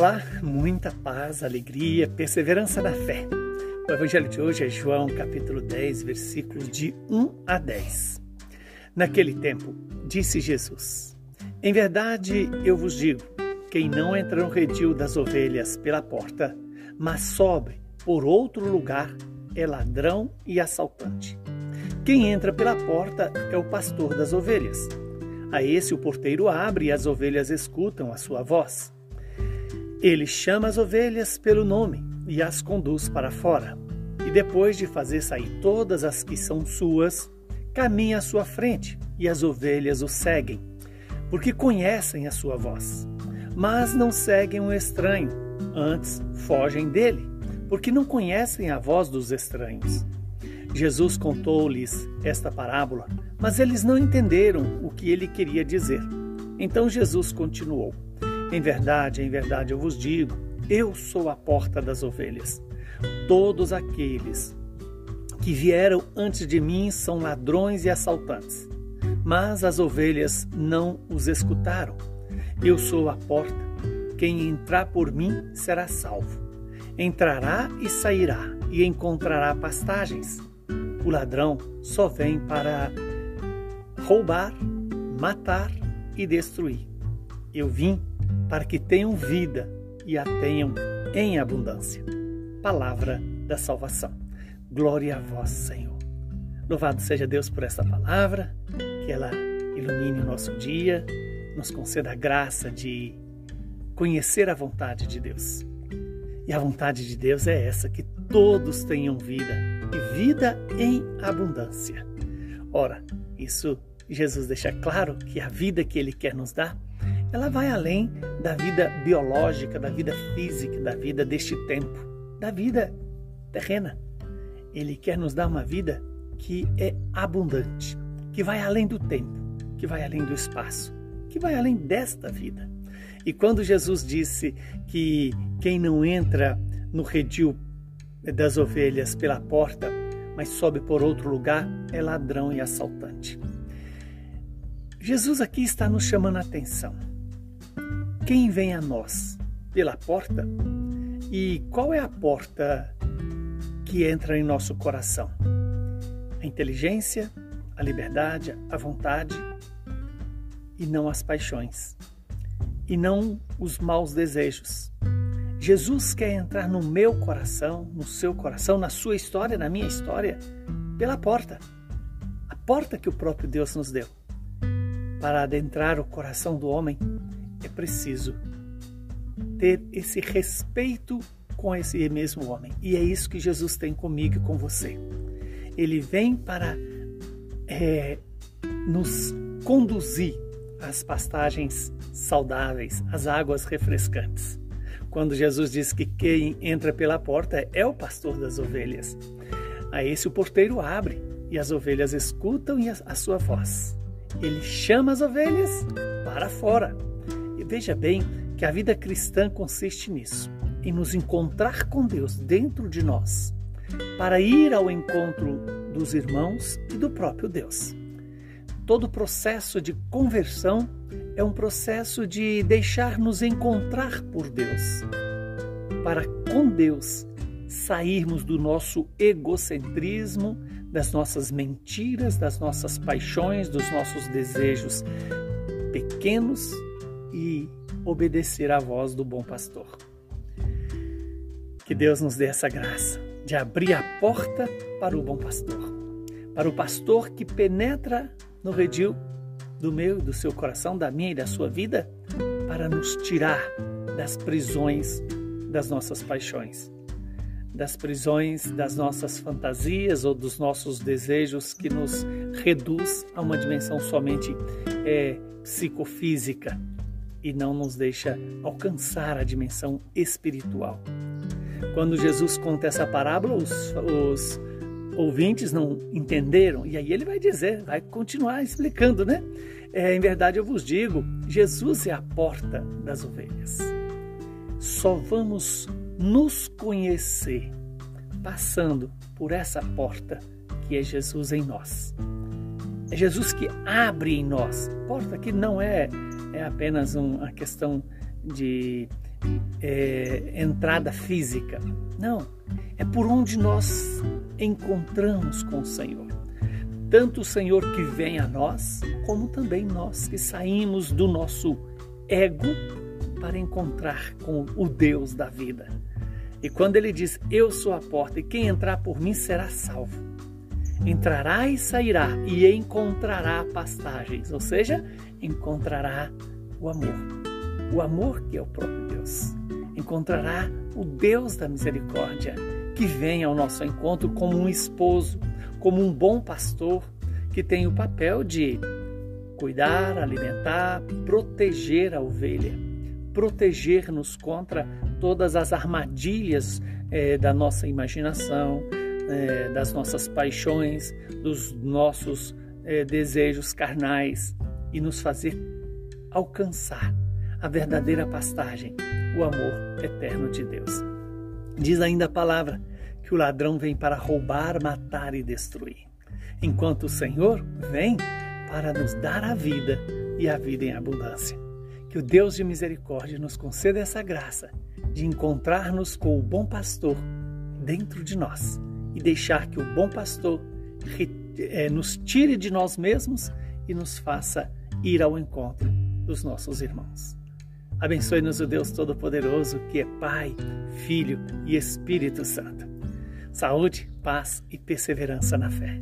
Olá, muita paz, alegria, perseverança na fé. O evangelho de hoje é João, capítulo 10, versículos de 1 a 10. Naquele tempo, disse Jesus: Em verdade eu vos digo, quem não entra no redil das ovelhas pela porta, mas sobe por outro lugar, é ladrão e assaltante. Quem entra pela porta é o pastor das ovelhas. A esse o porteiro abre e as ovelhas escutam a sua voz. Ele chama as ovelhas pelo nome e as conduz para fora. E depois de fazer sair todas as que são suas, caminha à sua frente e as ovelhas o seguem, porque conhecem a sua voz. Mas não seguem um estranho, antes fogem dele, porque não conhecem a voz dos estranhos. Jesus contou-lhes esta parábola, mas eles não entenderam o que ele queria dizer. Então Jesus continuou. Em verdade, em verdade eu vos digo: eu sou a porta das ovelhas. Todos aqueles que vieram antes de mim são ladrões e assaltantes, mas as ovelhas não os escutaram. Eu sou a porta. Quem entrar por mim será salvo. Entrará e sairá e encontrará pastagens. O ladrão só vem para roubar, matar e destruir. Eu vim para que tenham vida e a tenham em abundância. Palavra da salvação. Glória a vós, Senhor. Louvado seja Deus por esta palavra, que ela ilumine o nosso dia, nos conceda a graça de conhecer a vontade de Deus. E a vontade de Deus é essa: que todos tenham vida e vida em abundância. Ora, isso Jesus deixa claro que a vida que Ele quer nos dar ela vai além da vida biológica, da vida física, da vida deste tempo, da vida terrena. Ele quer nos dar uma vida que é abundante, que vai além do tempo, que vai além do espaço, que vai além desta vida. E quando Jesus disse que quem não entra no redil das ovelhas pela porta, mas sobe por outro lugar, é ladrão e assaltante. Jesus aqui está nos chamando a atenção quem vem a nós? Pela porta? E qual é a porta que entra em nosso coração? A inteligência, a liberdade, a vontade e não as paixões, e não os maus desejos. Jesus quer entrar no meu coração, no seu coração, na sua história, na minha história, pela porta. A porta que o próprio Deus nos deu para adentrar o coração do homem é preciso ter esse respeito com esse mesmo homem. E é isso que Jesus tem comigo e com você. Ele vem para é, nos conduzir às pastagens saudáveis, às águas refrescantes. Quando Jesus diz que quem entra pela porta é o pastor das ovelhas. A esse o porteiro abre e as ovelhas escutam a sua voz. Ele chama as ovelhas para fora Veja bem que a vida cristã consiste nisso, em nos encontrar com Deus dentro de nós, para ir ao encontro dos irmãos e do próprio Deus. Todo processo de conversão é um processo de deixar-nos encontrar por Deus, para com Deus sairmos do nosso egocentrismo, das nossas mentiras, das nossas paixões, dos nossos desejos pequenos e obedecer à voz do bom pastor. Que Deus nos dê essa graça de abrir a porta para o bom pastor, para o pastor que penetra no redil do meu e do seu coração, da minha e da sua vida, para nos tirar das prisões das nossas paixões, das prisões das nossas fantasias ou dos nossos desejos que nos reduz a uma dimensão somente é, psicofísica e não nos deixa alcançar a dimensão espiritual. Quando Jesus conta essa parábola, os, os ouvintes não entenderam, e aí ele vai dizer, vai continuar explicando, né? É, em verdade, eu vos digo: Jesus é a porta das ovelhas. Só vamos nos conhecer passando por essa porta que é Jesus em nós. É Jesus que abre em nós. Porta que não é é apenas uma questão de é, entrada física. Não, é por onde nós encontramos com o Senhor. Tanto o Senhor que vem a nós, como também nós que saímos do nosso ego para encontrar com o Deus da vida. E quando ele diz: Eu sou a porta, e quem entrar por mim será salvo. Entrará e sairá e encontrará pastagens, ou seja, encontrará o amor. O amor que é o próprio Deus. Encontrará o Deus da misericórdia que vem ao nosso encontro como um esposo, como um bom pastor que tem o papel de cuidar, alimentar, proteger a ovelha, proteger-nos contra todas as armadilhas é, da nossa imaginação, é, das nossas paixões, dos nossos é, desejos carnais e nos fazer alcançar a verdadeira pastagem, o amor eterno de Deus. Diz ainda a palavra que o ladrão vem para roubar, matar e destruir, enquanto o Senhor vem para nos dar a vida e a vida em abundância. Que o Deus de misericórdia nos conceda essa graça de encontrar-nos com o bom pastor dentro de nós e deixar que o bom pastor eh, nos tire de nós mesmos e nos faça ir ao encontro dos nossos irmãos. Abençoe-nos o Deus Todo-Poderoso, que é Pai, Filho e Espírito Santo. Saúde, paz e perseverança na fé.